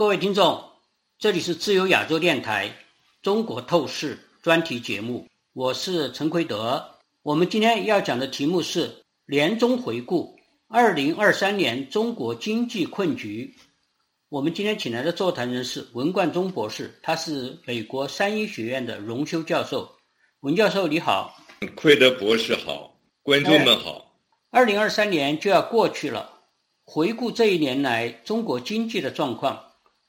各位听众，这里是自由亚洲电台中国透视专题节目，我是陈奎德。我们今天要讲的题目是年终回顾，二零二三年中国经济困局。我们今天请来的座谈人是文冠中博士，他是美国三一学院的荣休教授。文教授你好，奎德博士好，观众们好。二零二三年就要过去了，回顾这一年来中国经济的状况。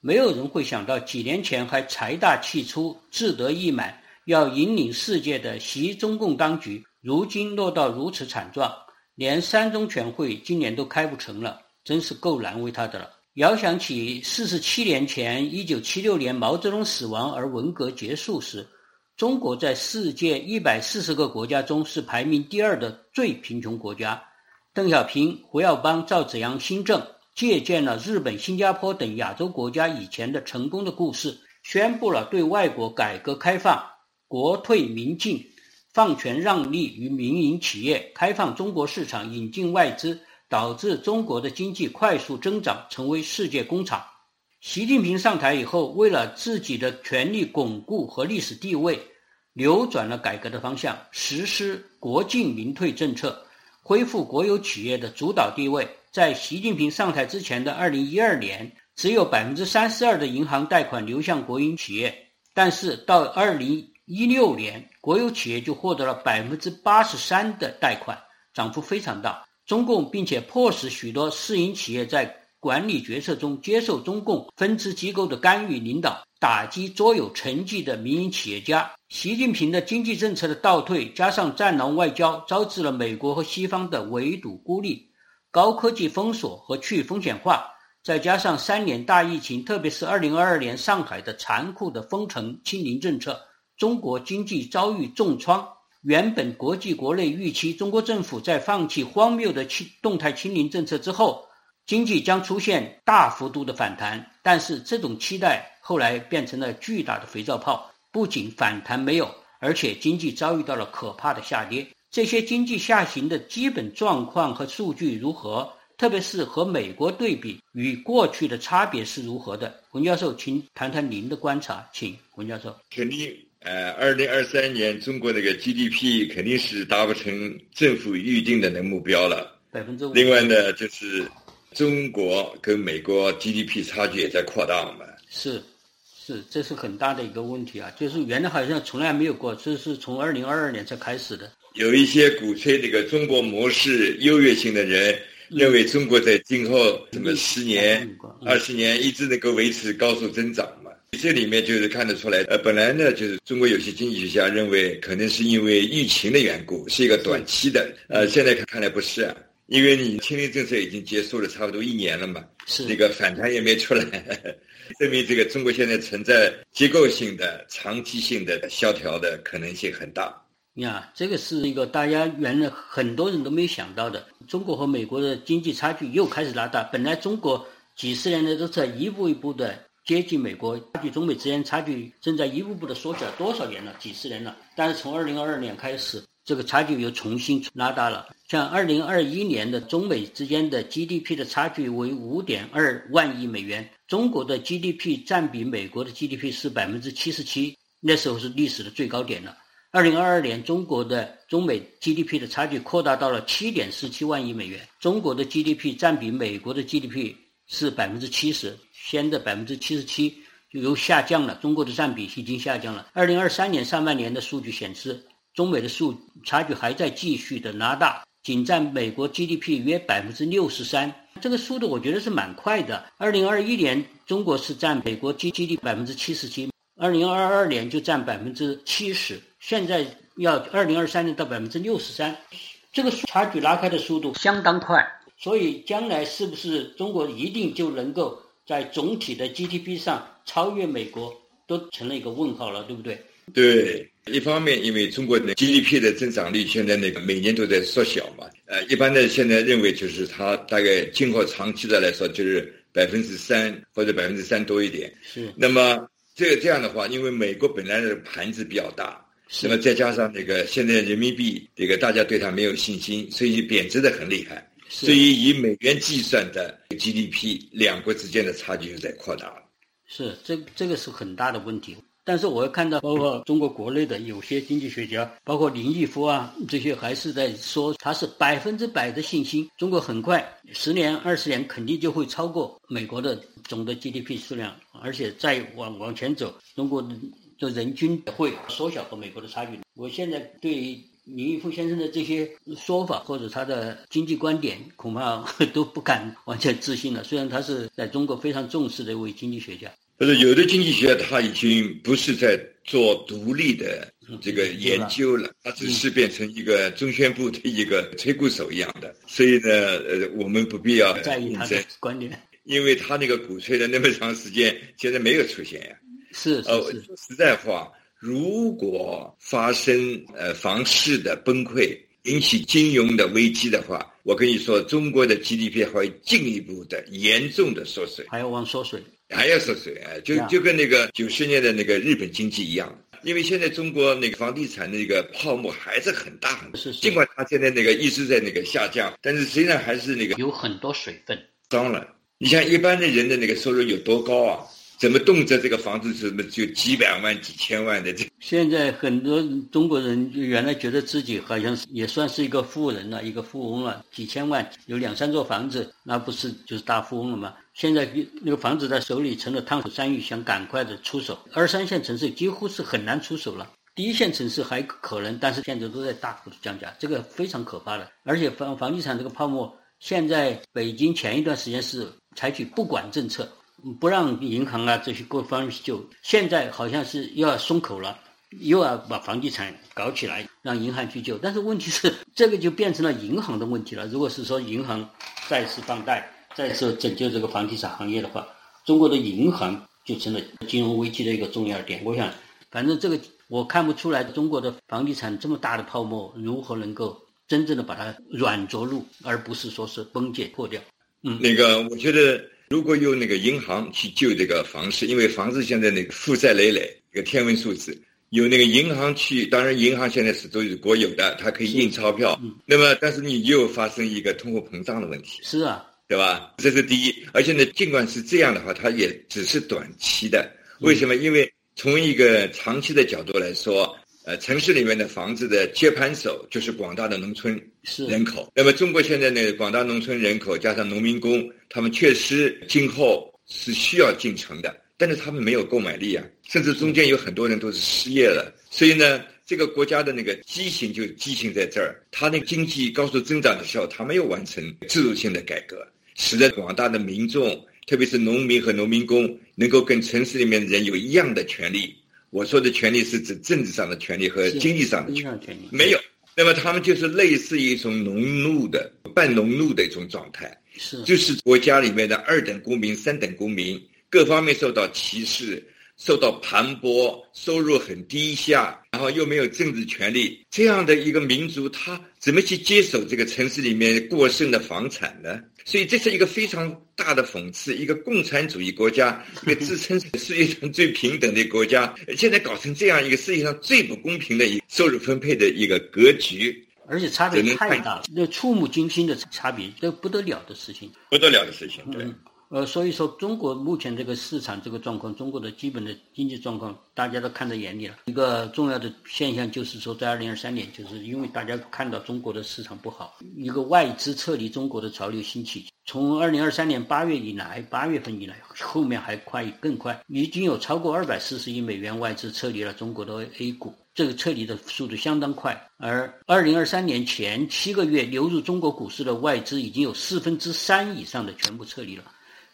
没有人会想到，几年前还财大气粗、志得意满，要引领世界的习中共当局，如今落到如此惨状，连三中全会今年都开不成了，真是够难为他的了。遥想起四十七年前，一九七六年毛泽东死亡而文革结束时，中国在世界一百四十个国家中是排名第二的最贫穷国家。邓小平、胡耀邦、赵紫阳新政。借鉴了日本、新加坡等亚洲国家以前的成功的故事，宣布了对外国改革开放、国退民进、放权让利于民营企业、开放中国市场、引进外资，导致中国的经济快速增长，成为世界工厂。习近平上台以后，为了自己的权力巩固和历史地位，扭转了改革的方向，实施国进民退政策，恢复国有企业的主导地位。在习近平上台之前的二零一二年，只有百分之三十二的银行贷款流向国营企业，但是到二零一六年，国有企业就获得了百分之八十三的贷款，涨幅非常大。中共并且迫使许多私营企业在管理决策中接受中共分支机构的干预领导，打击卓有成绩的民营企业家。习近平的经济政策的倒退，加上战狼外交，招致了美国和西方的围堵孤立。高科技封锁和去风险化，再加上三年大疫情，特别是二零二二年上海的残酷的封城清零政策，中国经济遭遇重创。原本国际国内预期，中国政府在放弃荒谬的清动态清零政策之后，经济将出现大幅度的反弹。但是这种期待后来变成了巨大的肥皂泡，不仅反弹没有，而且经济遭遇到了可怕的下跌。这些经济下行的基本状况和数据如何？特别是和美国对比，与过去的差别是如何的？文教授，请谈谈您的观察，请文教授。肯定，呃，二零二三年中国那个 GDP 肯定是达不成政府预定的那目标了，百分之五。另外呢，就是中国跟美国 GDP 差距也在扩大嘛。是，是，这是很大的一个问题啊！就是原来好像从来没有过，这是从二零二二年才开始的。有一些鼓吹这个中国模式优越性的人，认为中国在今后什么十年、二十年一直能够维持高速增长嘛？这里面就是看得出来，呃，本来呢就是中国有些经济学家认为可能是因为疫情的缘故，是一个短期的，呃，现在看看来不是啊，因为你清零政策已经结束了差不多一年了嘛，是。那个反弹也没出来，证明这个中国现在存在结构性的、长期性的萧条的可能性很大。呀，这个是一个大家原来很多人都没有想到的。中国和美国的经济差距又开始拉大。本来中国几十年来都在一步一步的接近美国，差距中美之间差距正在一步步的缩小。多少年了？几十年了。但是从二零二二年开始，这个差距又重新拉大了。像二零二一年的中美之间的 GDP 的差距为五点二万亿美元，中国的 GDP 占比美国的 GDP 是百分之七十七，那时候是历史的最高点了。二零二二年，中国的中美 GDP 的差距扩大到了七点四七万亿美元。中国的 GDP 占比美国的 GDP 是百分之七十，先的百分之七十七就又下降了。中国的占比已经下降了。二零二三年上半年的数据显示，中美的数差距还在继续的拉大，仅占美国 GDP 约百分之六十三。这个速度我觉得是蛮快的。二零二一年，中国是占美国 GDP 百分之七十七，二零二二年就占百分之七十。现在要二零二三年到百分之六十三，这个差距拉开的速度相当快，所以将来是不是中国一定就能够在总体的 GDP 上超越美国，都成了一个问号了，对不对？对，一方面因为中国的 GDP 的增长率现在那个每年都在缩小嘛，呃，一般的现在认为就是它大概今后长期的来说就是百分之三或者百分之三多一点。是。那么这个这样的话，因为美国本来的盘子比较大。那么再加上那个现在人民币这个大家对它没有信心，所以贬值的很厉害。所以以美元计算的 GDP，两国之间的差距又在扩大了。是，这这个是很大的问题。但是我看到，包括中国国内的有些经济学家，包括林毅夫啊，这些还是在说，他是百分之百的信心，中国很快十年、二十年肯定就会超过美国的总的 GDP 数量，而且再往往前走，中国的人均会缩小和美国的差距。我现在对。林毅夫先生的这些说法或者他的经济观点，恐怕 都不敢完全自信了。虽然他是在中国非常重视的一位经济学家，不是有的经济学家他已经不是在做独立的这个研究了，他只是变成一个中宣部的一个吹鼓手一样的。所以呢，呃，我们不必要在意他的观点，因为他那个鼓吹了那么长时间，现在没有出现呀。是是是，实在话。如果发生呃房市的崩溃，引起金融的危机的话，我跟你说，中国的 GDP 会进一步的严重的缩水，还要往缩水，还要缩水啊！就就跟那个九十年的那个日本经济一样，因为现在中国那个房地产那个泡沫还是很大很大，尽管它现在那个一直在那个下降，但是实际上还是那个有很多水分。当然，你像一般的人的那个收入有多高啊？怎么动辄这个房子什么就几百万、几千万的？这现在很多中国人原来觉得自己好像也算是一个富人了，一个富翁了，几千万有两三座房子，那不是就是大富翁了吗？现在那个房子在手里成了烫手山芋，想赶快的出手。二三线城市几乎是很难出手了，第一线城市还可能，但是现在都在大幅度降价，这个非常可怕的。而且房房地产这个泡沫，现在北京前一段时间是采取不管政策。不让银行啊这些各方面救，现在好像是又要松口了，又要把房地产搞起来，让银行去救。但是问题是，这个就变成了银行的问题了。如果是说银行再次放贷，再次拯救这个房地产行业的话，中国的银行就成了金融危机的一个重要点。我想，反正这个我看不出来，中国的房地产这么大的泡沫，如何能够真正的把它软着陆，而不是说是崩解破掉。嗯，那个我觉得。如果用那个银行去救这个房市，因为房子现在那个负债累累，一个天文数字，有那个银行去，当然银行现在是都是国有的，它可以印钞票。那么，但是你又发生一个通货膨胀的问题。是啊，对吧？这是第一。而且呢，尽管是这样的话，它也只是短期的。为什么？因为从一个长期的角度来说。呃，城市里面的房子的接盘手就是广大的农村人口。那么，中国现在呢，广大农村人口加上农民工，他们确实今后是需要进城的，但是他们没有购买力啊，甚至中间有很多人都是失业了。所以呢，这个国家的那个畸形就畸形在这儿，它那个经济高速增长的时候，它没有完成制度性的改革，使得广大的民众，特别是农民和农民工，能够跟城市里面的人有一样的权利。我说的权利是指政治上的权利和经济上的权利，没有。那么他们就是类似于一种农奴的、半农奴的一种状态，是，就是国家里面的二等公民、三等公民，各方面受到歧视。受到盘剥，收入很低下，然后又没有政治权利，这样的一个民族，他怎么去接手这个城市里面过剩的房产呢？所以这是一个非常大的讽刺。一个共产主义国家，一个自称世界上最平等的国家，现在搞成这样一个世界上最不公平的一收入分配的一个格局，而且差别太大了，那触目惊心的差别，这不得了的事情，不得了的事情，对。呃，所以说中国目前这个市场这个状况，中国的基本的经济状况，大家都看在眼里了。一个重要的现象就是说，在二零二三年，就是因为大家看到中国的市场不好，一个外资撤离中国的潮流兴起。从二零二三年八月以来，八月份以来，后面还快更快，已经有超过二百四十亿美元外资撤离了中国的 A 股，这个撤离的速度相当快。而二零二三年前七个月流入中国股市的外资，已经有四分之三以上的全部撤离了。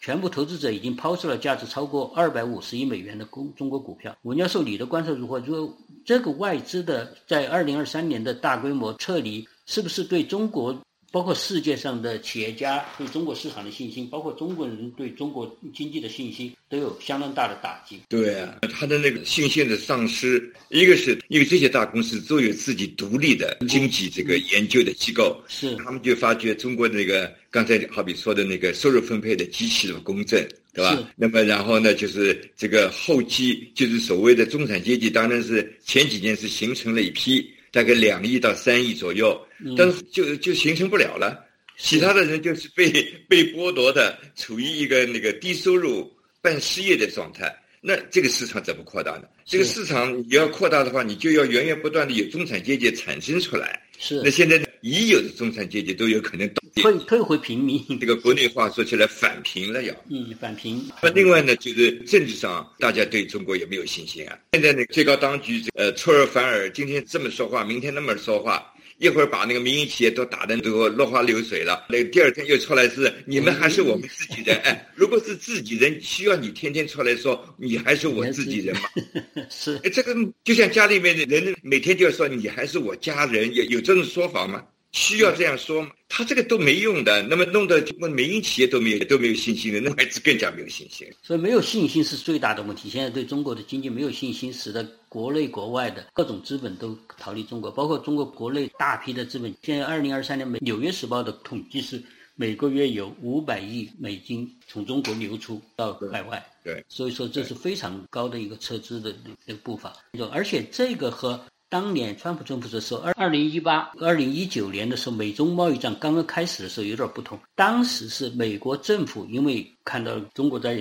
全部投资者已经抛售了价值超过二百五十亿美元的公中国股票。文教授，你的观察如何？如果这个外资的在二零二三年的大规模撤离，是不是对中国？包括世界上的企业家对中国市场的信心，包括中国人对中国经济的信心，都有相当大的打击。对啊，他的那个信心的丧失，一个是因为这些大公司都有自己独立的经济这个研究的机构，是他们就发觉中国那个刚才好比说的那个收入分配的极其的公正，对吧？那么然后呢，就是这个后期就是所谓的中产阶级，当然是前几年是形成了一批。大概两亿到三亿左右，但是就就形成不了了。其他的人就是被 被剥夺的，处于一个那个低收入半失业的状态。那这个市场怎么扩大呢？这个市场你要扩大的话，你就要源源不断的有中产阶级产生出来。是。那现在已有的中产阶级都有可能退退回平民。这个国内话说起来反贫了要。嗯，反贫。那另外呢，就是政治上大家对中国有没有信心啊？现在呢，最高当局呃出尔反尔，今天这么说话，明天那么说话。一会儿把那个民营企业都打得都落花流水了，那第二天又出来是你们还是我们自己人？哎，如果是自己人，需要你天天出来说你还是我自己人吗？是，哎，这个就像家里面的人每天就要说你还是我家人，有有这种说法吗？需要这样说吗？他这个都没用的，那么弄得民营企业都没有都没有信心的，那孩子更加没有信心。所以没有信心是最大的问题。现在对中国的经济没有信心，使得国内国外的各种资本都逃离中国，包括中国国内大批的资本。现在二零二三年，美纽约时报的统计是每个月有五百亿美金从中国流出到海外。对，所以说这是非常高的一个撤资的那个步伐。而且这个和当年川普政府的时候，二二零一八、二零一九年的时候，美中贸易战刚刚开始的时候有点不同。当时是美国政府因为看到中国在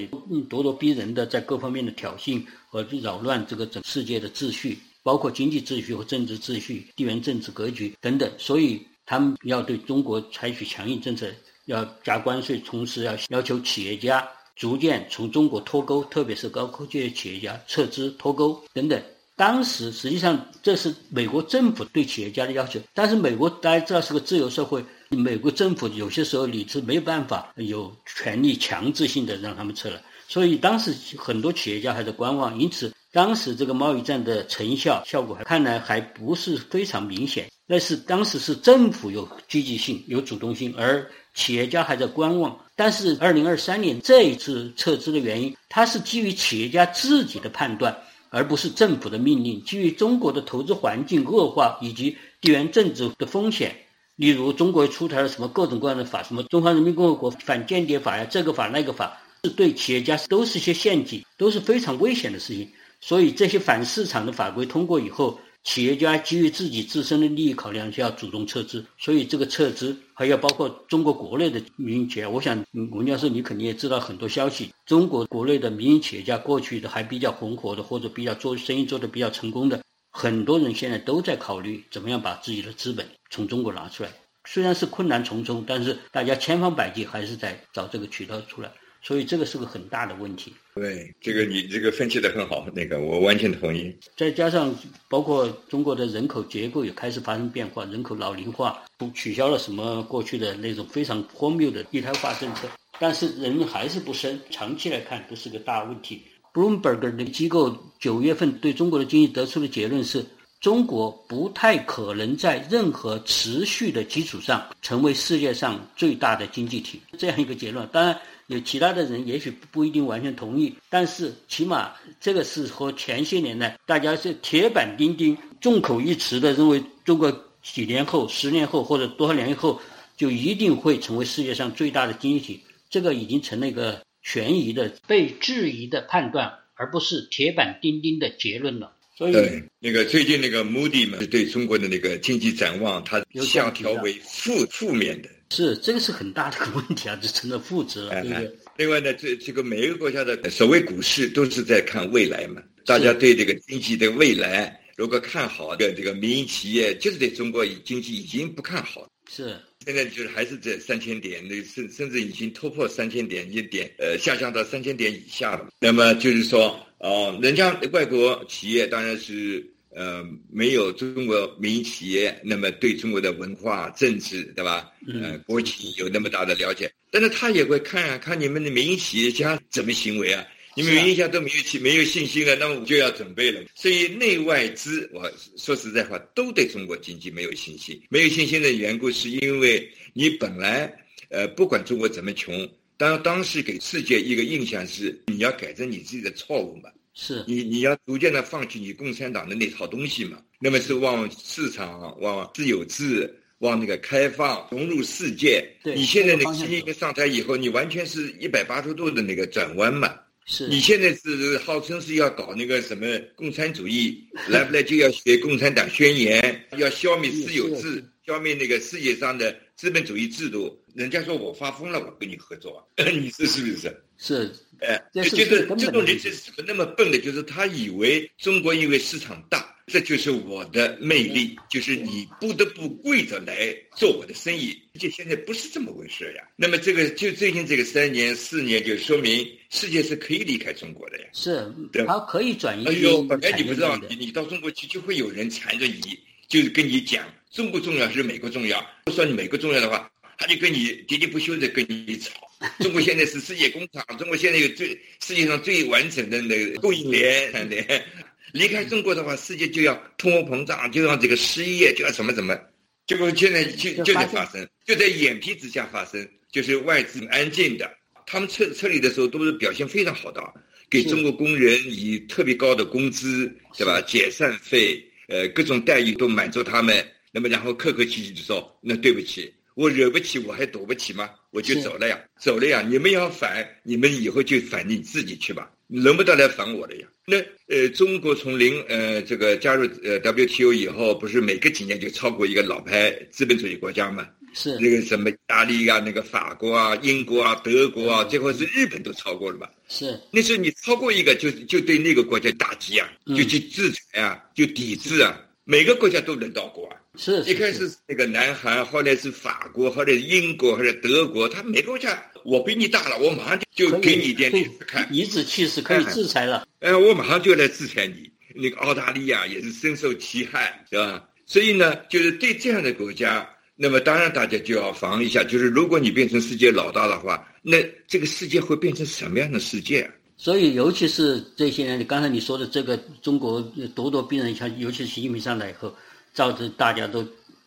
咄咄逼人的在各方面的挑衅和扰乱这个整世界的秩序，包括经济秩序和政治秩序、地缘政治格局等等，所以他们要对中国采取强硬政策，要加关税，同时要要求企业家逐渐从中国脱钩，特别是高科技企业家撤资脱钩等等。当时实际上这是美国政府对企业家的要求，但是美国大家知道是个自由社会，美国政府有些时候你是没有办法有权利强制性的让他们撤了，所以当时很多企业家还在观望，因此当时这个贸易战的成效效果看来还不是非常明显。那是当时是政府有积极性、有主动性，而企业家还在观望。但是二零二三年这一次撤资的原因，它是基于企业家自己的判断。而不是政府的命令。基于中国的投资环境恶化以及地缘政治的风险，例如中国出台了什么各种各样的法，什么《中华人民共和国反间谍法》呀，这个法那个法，是对企业家都是些陷阱，都是非常危险的事情。所以这些反市场的法规通过以后。企业家基于自己自身的利益考量，就要主动撤资，所以这个撤资还要包括中国国内的民营企业。我想，文教授你肯定也知道很多消息，中国国内的民营企业家过去的还比较红火的，或者比较做生意做得比较成功的，很多人现在都在考虑怎么样把自己的资本从中国拿出来。虽然是困难重重，但是大家千方百计还是在找这个渠道出来。所以这个是个很大的问题。对，这个你这个分析的很好，那个我完全同意。再加上包括中国的人口结构也开始发生变化，人口老龄化，取消了什么过去的那种非常荒谬的一胎化政策，但是人还是不生，长期来看都是个大问题。Bloomberg 那个机构九月份对中国的经济得出的结论是。中国不太可能在任何持续的基础上成为世界上最大的经济体，这样一个结论。当然，有其他的人也许不一定完全同意，但是起码这个是和前些年呢，大家是铁板钉钉、众口一词的认为，中国几年后、十年后或者多少年以后就一定会成为世界上最大的经济体，这个已经成了一个悬疑的、被质疑的判断，而不是铁板钉钉的结论了。对，那个最近那个 Moody 嘛，对中国的那个经济展望，它下调为负负面的。是，这个是很大的个问题啊，就成了负值了，对不对？另外呢，这这个每一个国家的所谓股市都是在看未来嘛，大家对这个经济的未来如果看好的这个民营企业，就是对中国经济已经不看好。是，现在就是还是在三千点，那甚甚至已经突破三千点一点，呃，下降到三千点以下了。那么就是说。哦，人家外国企业当然是呃没有中国民营企业那么对中国的文化、政治，对吧？嗯，国情有那么大的了解，但是他也会看啊，看你们的民营企业家怎么行为啊。你们有印象都没有信没有信心了，那么我就要准备了。所以内外资，我说实在话，都对中国经济没有信心。没有信心的缘故，是因为你本来呃不管中国怎么穷。当当时给世界一个印象是，你要改正你自己的错误嘛？是你你要逐渐的放弃你共产党的那套东西嘛？那么是往市场、往自由制、往那个开放、融入世界。你现在的习近平上台以后，你完全是一百八十度的那个转弯嘛？是。你现在是号称是要搞那个什么共产主义，来不来就要学共产党宣言，要消灭私有制，消灭那个世界上的资本主义制度，人家说我发疯了，我跟你合作，你说是不是？是，哎，就是这种人是怎么那么笨的？就是他以为中国因为市场大，这就是我的魅力，就是你不得不跪着来做我的生意。而且现在不是这么回事呀。那么这个就最近这个三年四年，就说明世界是可以离开中国的呀。是，它可以转移。哎呦，本来你不知道，你你到中国去就会有人缠着你，就是跟你讲中国重要还是美国重要。不说你美国重要的话，他就跟你喋喋不休的跟你吵。中国现在是世界工厂，中国现在有最世界上最完整的那个供应链。离开中国的话，世界就要通货膨胀，就要这个失业，就要什么什么。结果现在就就在发生，就在眼皮之下发生，就是外资安静的，他们撤撤离的时候都是表现非常好的，给中国工人以特别高的工资，对吧？解散费，呃，各种待遇都满足他们。那么然后客客气气的说：“那对不起。”我惹不起，我还躲不起吗？我就走了呀，走了呀。你们要反，你们以后就反你自己去吧，轮不到来反我的呀。那呃，中国从零呃这个加入呃 WTO 以后，不是每隔几年就超过一个老牌资本主义国家吗？是那个什么意大利啊，那个法国啊，英国啊，德国啊，最后是日本都超过了吧？是，那时候你超过一个，就就对那个国家打击啊，就去制裁啊，就抵制啊。每个国家都轮到过啊，是一开始那个南韩，后来是法国，后来英国，后来德国，他每个国家我比你大了，我马上就给你一点脸看，颐指气使可以制裁了。哎，我马上就来制裁你。那个澳大利亚也是深受其害，是吧？所以呢，就是对这样的国家，那么当然大家就要防一下，就是如果你变成世界老大的话，那这个世界会变成什么样的世界？所以，尤其是这些年，刚才你说的这个中国咄咄逼人，像尤其是习近平上来以后，造成大家都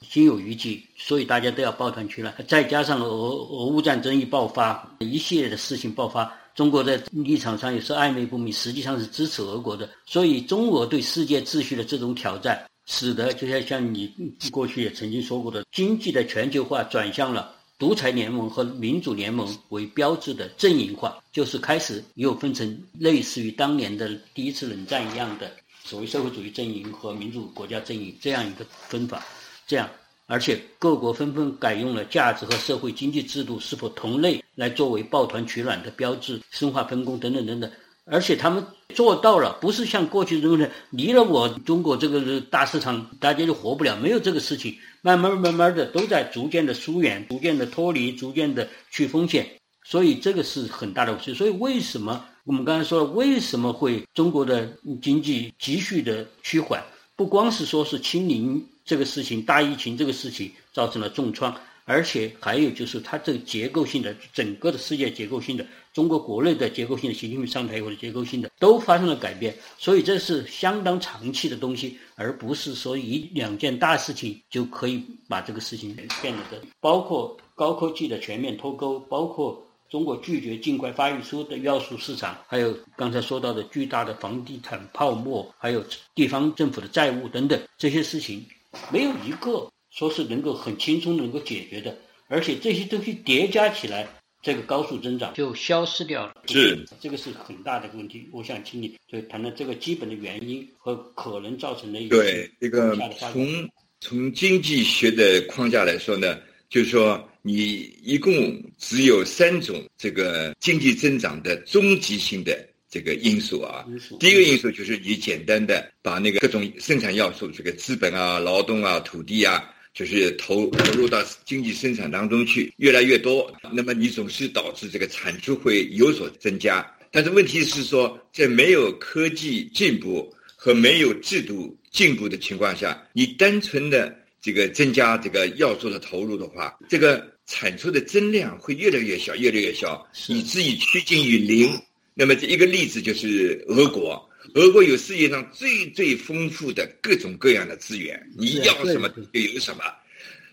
心有余悸，所以大家都要抱团取暖。再加上俄俄乌战争一爆发，一系列的事情爆发，中国在立场上也是暧昧不明，实际上是支持俄国的。所以，中俄对世界秩序的这种挑战，使得就像像你过去也曾经说过的，经济的全球化转向了。独裁联盟和民主联盟为标志的阵营化，就是开始又分成类似于当年的第一次冷战一样的所谓社会主义阵营和民主国家阵营这样一个分法。这样，而且各国纷纷改用了价值和社会经济制度是否同类来作为抱团取暖的标志，深化分工等等等等。而且他们做到了，不是像过去认为的离了我中国这个大市场，大家就活不了，没有这个事情。慢慢慢慢的都在逐渐的疏远，逐渐的脱离，逐渐的去风险。所以这个是很大的问题。所以为什么我们刚才说了，为什么会中国的经济急剧的趋缓？不光是说是清零这个事情、大疫情这个事情造成了重创。而且还有就是，它这个结构性的，整个的世界结构性的，中国国内的结构性的，习近平上台以后的结构性的，都发生了改变。所以这是相当长期的东西，而不是说一两件大事情就可以把这个事情变得的。包括高科技的全面脱钩，包括中国拒绝尽快发育出的要素市场，还有刚才说到的巨大的房地产泡沫，还有地方政府的债务等等这些事情，没有一个。说是能够很轻松能够解决的，而且这些东西叠加起来，这个高速增长就消失掉了。是，这个是很大的问题。我想请你就谈谈这个基本的原因和可能造成的一个对这个从从经济学的框架来说呢，就是说你一共只有三种这个经济增长的终极性的。这个因素啊，第一个因素就是你简单的把那个各种生产要素，这个资本啊、劳动啊、土地啊，就是投投入到经济生产当中去，越来越多，那么你总是导致这个产出会有所增加。但是问题是说，在没有科技进步和没有制度进步的情况下，你单纯的这个增加这个要素的投入的话，这个产出的增量会越来越小，越来越小，以至于趋近于零。那么这一个例子就是俄国，俄国有世界上最最丰富的各种各样的资源，你要什么就有什么。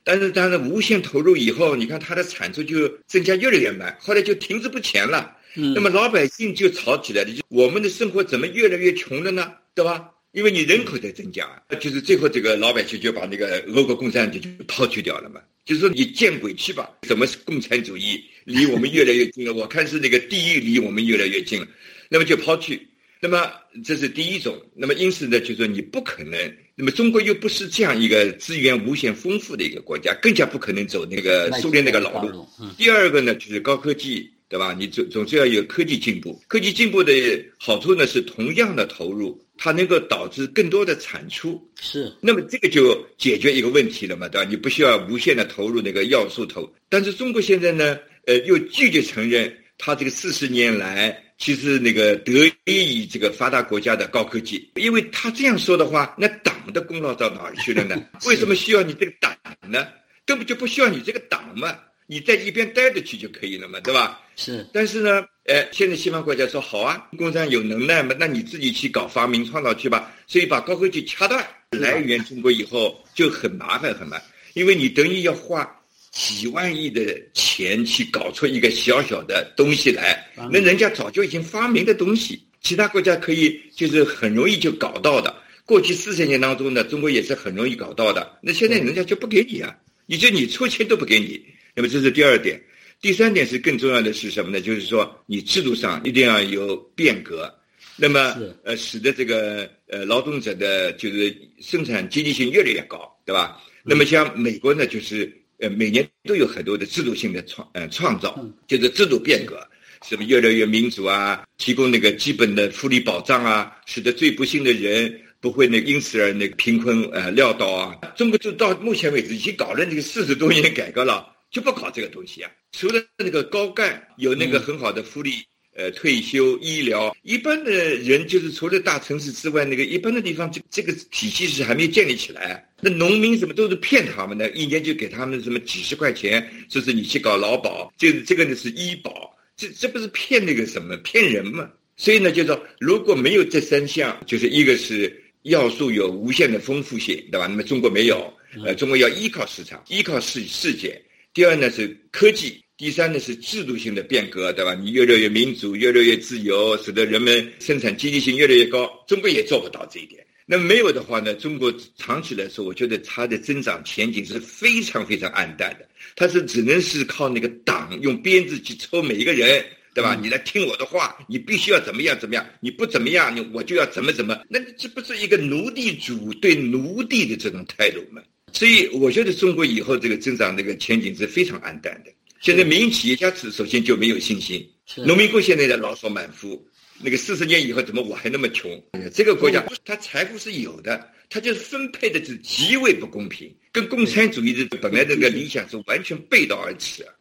但是但是无限投入以后，你看它的产出就增加越来越慢，后来就停滞不前了。那么老百姓就吵起来了，就我们的生活怎么越来越穷了呢？对吧？因为你人口在增加，就是最后这个老百姓就把那个俄国共产党就抛弃掉了嘛。就是说你见鬼去吧！什么是共产主义？离我们越来越近了。我看是那个地狱离我们越来越近了。那么就抛弃。那么这是第一种。那么因此呢，就说你不可能。那么中国又不是这样一个资源无限丰富的一个国家，更加不可能走那个苏联那个老路。第二个呢，就是高科技，对吧？你总总是要有科技进步。科技进步的好处呢，是同样的投入，它能够导致更多的产出。是。那么这个就解决一个问题了嘛，对吧？你不需要无限的投入那个要素投。但是中国现在呢，呃，又拒绝承认它这个四十年来。其实那个得益于这个发达国家的高科技，因为他这样说的话，那党的功劳到哪儿去了呢？为什么需要你这个党呢？根本就不需要你这个党嘛，你在一边待着去就可以了嘛，对吧？是。但是呢，哎，现在西方国家说好啊，共产有能耐嘛，那你自己去搞发明创造去吧。所以把高科技掐断来源中国以后就很麻烦很麻烦，因为你等于要花。几万亿的钱去搞出一个小小的东西来，那人家早就已经发明的东西，其他国家可以就是很容易就搞到的。过去四十年当中呢，中国也是很容易搞到的。那现在人家就不给你啊，你就你出钱都不给你。那么这是第二点，第三点是更重要的是什么呢？就是说你制度上一定要有变革，那么呃使得这个呃劳动者的就是生产积极性越来越高，对吧？那么像美国呢，就是。呃，每年都有很多的制度性的创呃创造，就是制度变革，什么越来越民主啊，提供那个基本的福利保障啊，使得最不幸的人不会那因此而那个贫困呃潦倒啊。中国就到目前为止已经搞了那个四十多年改革了，就不搞这个东西啊。除了那个高干有那个很好的福利。呃，退休医疗，一般的人就是除了大城市之外，那个一般的地方，这这个体系是还没建立起来。那农民什么都是骗他们的，一年就给他们什么几十块钱，说是你去搞劳保，就是这个呢是医保，这这不是骗那个什么骗人吗？所以呢，就说如果没有这三项，就是一个是要素有无限的丰富性，对吧？那么中国没有，呃，中国要依靠市场，依靠世世界。第二呢是科技。第三呢是制度性的变革，对吧？你越来越民主，越来越自由，使得人们生产积极性越来越高。中国也做不到这一点。那没有的话呢？中国长期来说，我觉得它的增长前景是非常非常暗淡的。它是只能是靠那个党用鞭子去抽每一个人，对吧？你来听我的话，你必须要怎么样怎么样，你不怎么样，你我就要怎么怎么。那这不是一个奴隶主对奴隶的这种态度吗？所以我觉得中国以后这个增长这个前景是非常暗淡的。现在民营企业家首首先就没有信心，农民工现在在牢骚满腹。那个四十年以后怎么我还那么穷？这个国家它财富是有的，它就是分配的是极为不公平，跟共产主义的本来那个理想是完全背道而驰啊，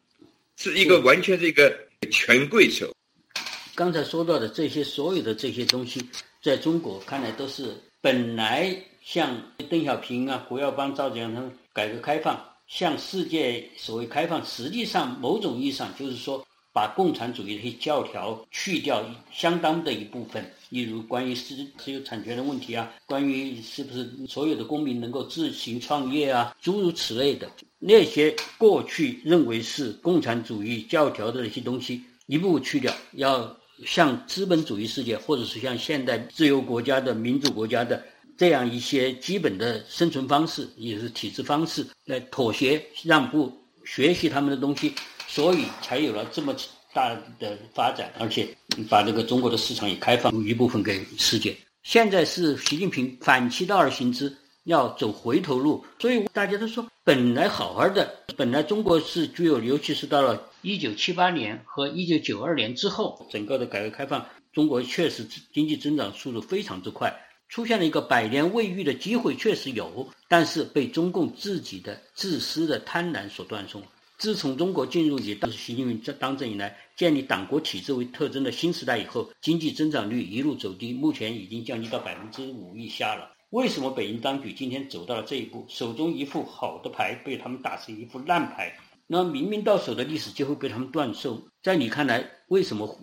是一个完全是一个权贵手。刚才说到的这些所有的这些东西，在中国看来都是本来像邓小平啊、胡耀邦、赵紫阳他们改革开放。向世界所谓开放，实际上某种意义上就是说，把共产主义的一些教条去掉相当的一部分，例如关于私私有产权的问题啊，关于是不是所有的公民能够自行创业啊，诸如此类的那些过去认为是共产主义教条的那些东西，一步步去掉，要向资本主义世界，或者是向现代自由国家的民主国家的。这样一些基本的生存方式，也是体制方式，来妥协让步，学习他们的东西，所以才有了这么大的发展，而且把这个中国的市场也开放一部分给世界。现在是习近平反其道而行之，要走回头路，所以大家都说，本来好好的，本来中国是具有，尤其是到了一九七八年和一九九二年之后，整个的改革开放，中国确实经济增长速度非常之快。出现了一个百年未遇的机会，确实有，但是被中共自己的自私的贪婪所断送。自从中国进入以当习近平当政以来，建立党国体制为特征的新时代以后，经济增长率一路走低，目前已经降低到百分之五以下了。为什么北京当局今天走到了这一步？手中一副好的牌被他们打成一副烂牌。那明明到手的历史就会被他们断送。在你看来，为什么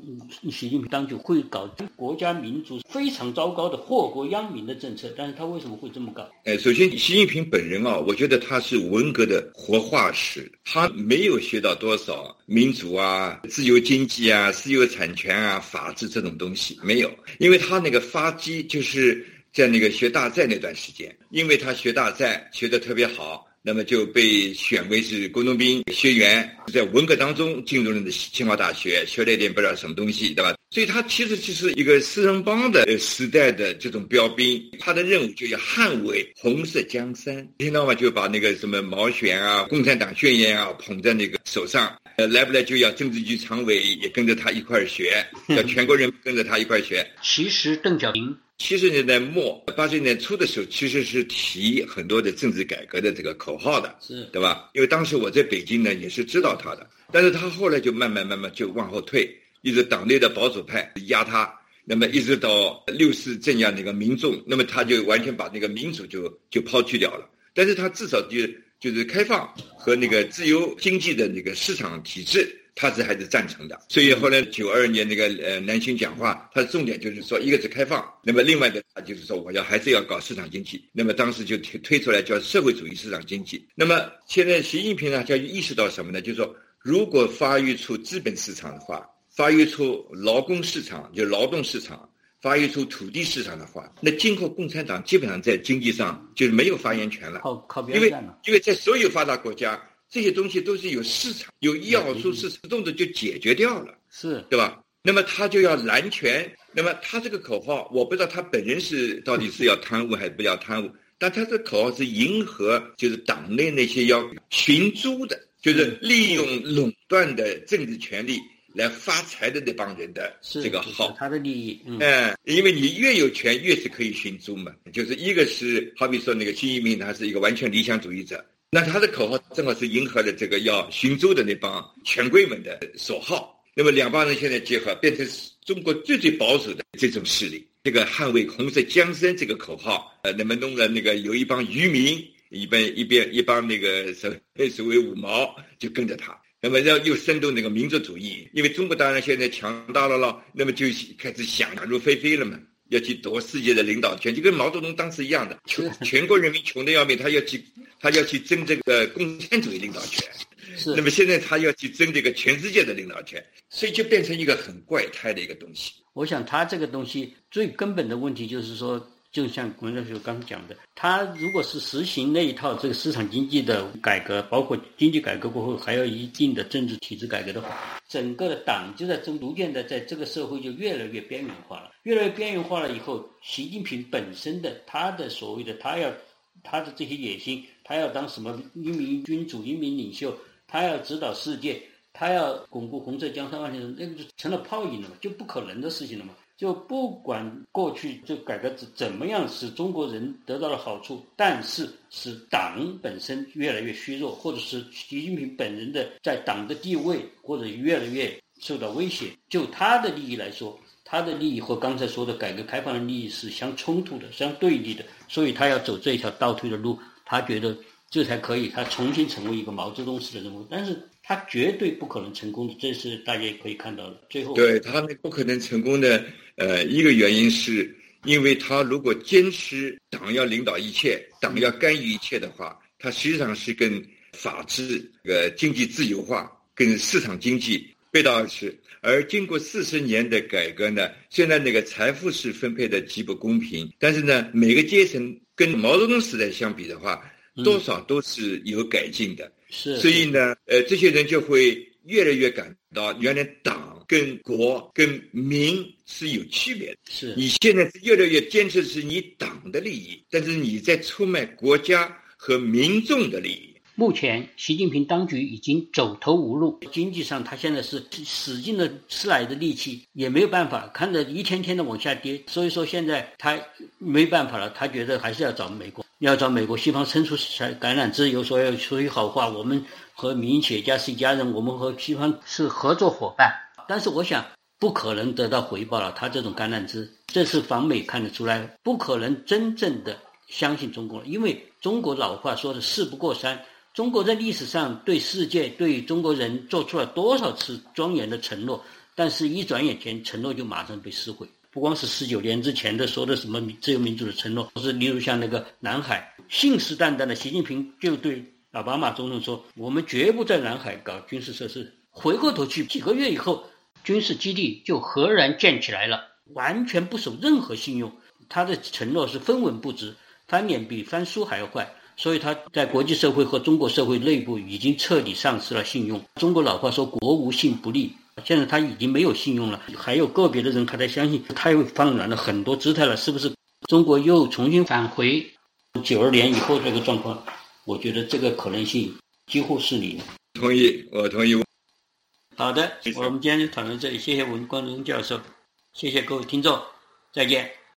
习近平当局会搞国家民族非常糟糕的祸国殃民的政策？但是他为什么会这么搞？哎，首先，习近平本人啊，我觉得他是文革的活化石，他没有学到多少民主啊、自由经济啊、私有产权啊、法治这种东西，没有，因为他那个发迹就是在那个学大寨那段时间，因为他学大寨学得特别好。那么就被选为是工农兵学员，在文革当中进入了清华大学，学了一点不知道什么东西，对吧？所以他其实就是一个四人帮的时代的这种标兵，他的任务就要捍卫红色江山，听到吗？就把那个什么毛选啊、共产党宣言啊捧在那个手上，呃，来不来就要政治局常委也跟着他一块儿学，要全国人跟着他一块儿学。其实邓小平七十年代末、八十年代初的时候，其实是提很多的政治改革的这个口号的，是对吧？因为当时我在北京呢，也是知道他的，但是他后来就慢慢慢慢就往后退。一直党内的保守派压他，那么一直到六四镇压那个民众，那么他就完全把那个民主就就抛弃掉了。但是他至少就就是开放和那个自由经济的那个市场体制，他是还是赞成的。所以后来九二年那个呃南巡讲话，他的重点就是说，一个是开放，那么另外的他就是说我要还是要搞市场经济。那么当时就推推出来叫社会主义市场经济。那么现在习近平呢，就意识到什么呢？就是说，如果发育出资本市场的话。发育出劳工市场，就劳动市场；发育出土地市场的话，那今后共产党基本上在经济上就是没有发言权了。靠靠因为因为在所有发达国家，这些东西都是有市场、有要素是自动的就解决掉了，是对吧？那么他就要滥权。那么他这个口号，我不知道他本人是到底是要贪污还是不要贪污，但他这口号是迎合就是党内那些要寻租的，就是利用垄断的政治权利。来发财的那帮人的这个号，他的利益，嗯，因为你越有权，越是可以寻租嘛。就是一个是，好比说那个金一民，他是一个完全理想主义者，那他的口号正好是迎合了这个要寻租的那帮权贵们的所好。那么两帮人现在结合，变成中国最最保守的这种势力。这个捍卫红色江山这个口号，呃，那么弄了那个有一帮渔民，一边一边一帮那个所所谓五毛，就跟着他。那么要又煽动那个民族主义，因为中国当然现在强大了咯，那么就开始想入非非了嘛，要去夺世界的领导权，就跟毛泽东当时一样的，穷全国人民穷的要命，他要去他要去争这个共产主义领导权，是。那么现在他要去争这个全世界的领导权，所以就变成一个很怪胎的一个东西。我想他这个东西最根本的问题就是说。就像文教授刚讲的，他如果是实行那一套这个市场经济的改革，包括经济改革过后还有一定的政治体制改革的话，整个的党就在中逐渐的在这个社会就越来越边缘化了。越来越边缘化了以后，习近平本身的他的所谓的他要他的这些野心，他要当什么英明君主、英明领袖，他要指导世界，他要巩固红色江山万里，那个就成了泡影了嘛，就不可能的事情了嘛。就不管过去这改革怎怎么样使中国人得到了好处，但是使党本身越来越虚弱，或者是习近平本人的在党的地位或者越来越受到威胁。就他的利益来说，他的利益和刚才说的改革开放的利益是相冲突的、相对立的，所以他要走这一条倒退的路，他觉得这才可以，他重新成为一个毛泽东式的人物。但是。他绝对不可能成功的，这是大家也可以看到的。最后，对他那不可能成功的，呃，一个原因是因为他如果坚持党要领导一切，党要干预一切的话，他实际上是跟法治、呃经济自由化、跟市场经济背道而驰。而经过四十年的改革呢，现在那个财富是分配的极不公平，但是呢，每个阶层跟毛泽东时代相比的话，多少都是有改进的。是，所以呢，呃，这些人就会越来越感到，原来党跟国跟民是有区别的。是你现在是越来越坚持是你党的利益，但是你在出卖国家和民众的利益。目前，习近平当局已经走投无路，经济上他现在是使尽了吃奶的力气，也没有办法，看着一天天的往下跌。所以说，现在他没办法了，他觉得还是要找美国。要找美国西方伸出橄榄枝，有说要说句好话。我们和民营企业家是一家人，我们和西方是合作伙伴。但是我想，不可能得到回报了。他这种橄榄枝，这是访美看得出来，不可能真正的相信中国了。因为中国老话说的“事不过三”，中国在历史上对世界、对中国人做出了多少次庄严的承诺，但是一转眼间，承诺就马上被撕毁。不光是十九年之前的说的什么自由民主的承诺，是例如像那个南海，信誓旦旦的，习近平就对奥巴马总统说：“我们绝不在南海搞军事设施。”回过头去，几个月以后，军事基地就赫然建起来了，完全不守任何信用。他的承诺是分文不值，翻脸比翻书还要快，所以他在国际社会和中国社会内部已经彻底丧失了信用。中国老话说：“国无信不立。”现在他已经没有信用了，还有个别的人还在相信，他又放软了很多姿态了，是不是？中国又重新返回九二年以后这个状况？我觉得这个可能性几乎是零。同意，我同意。好的，我们今天就讨论这里，谢谢文光荣教授，谢谢各位听众，再见。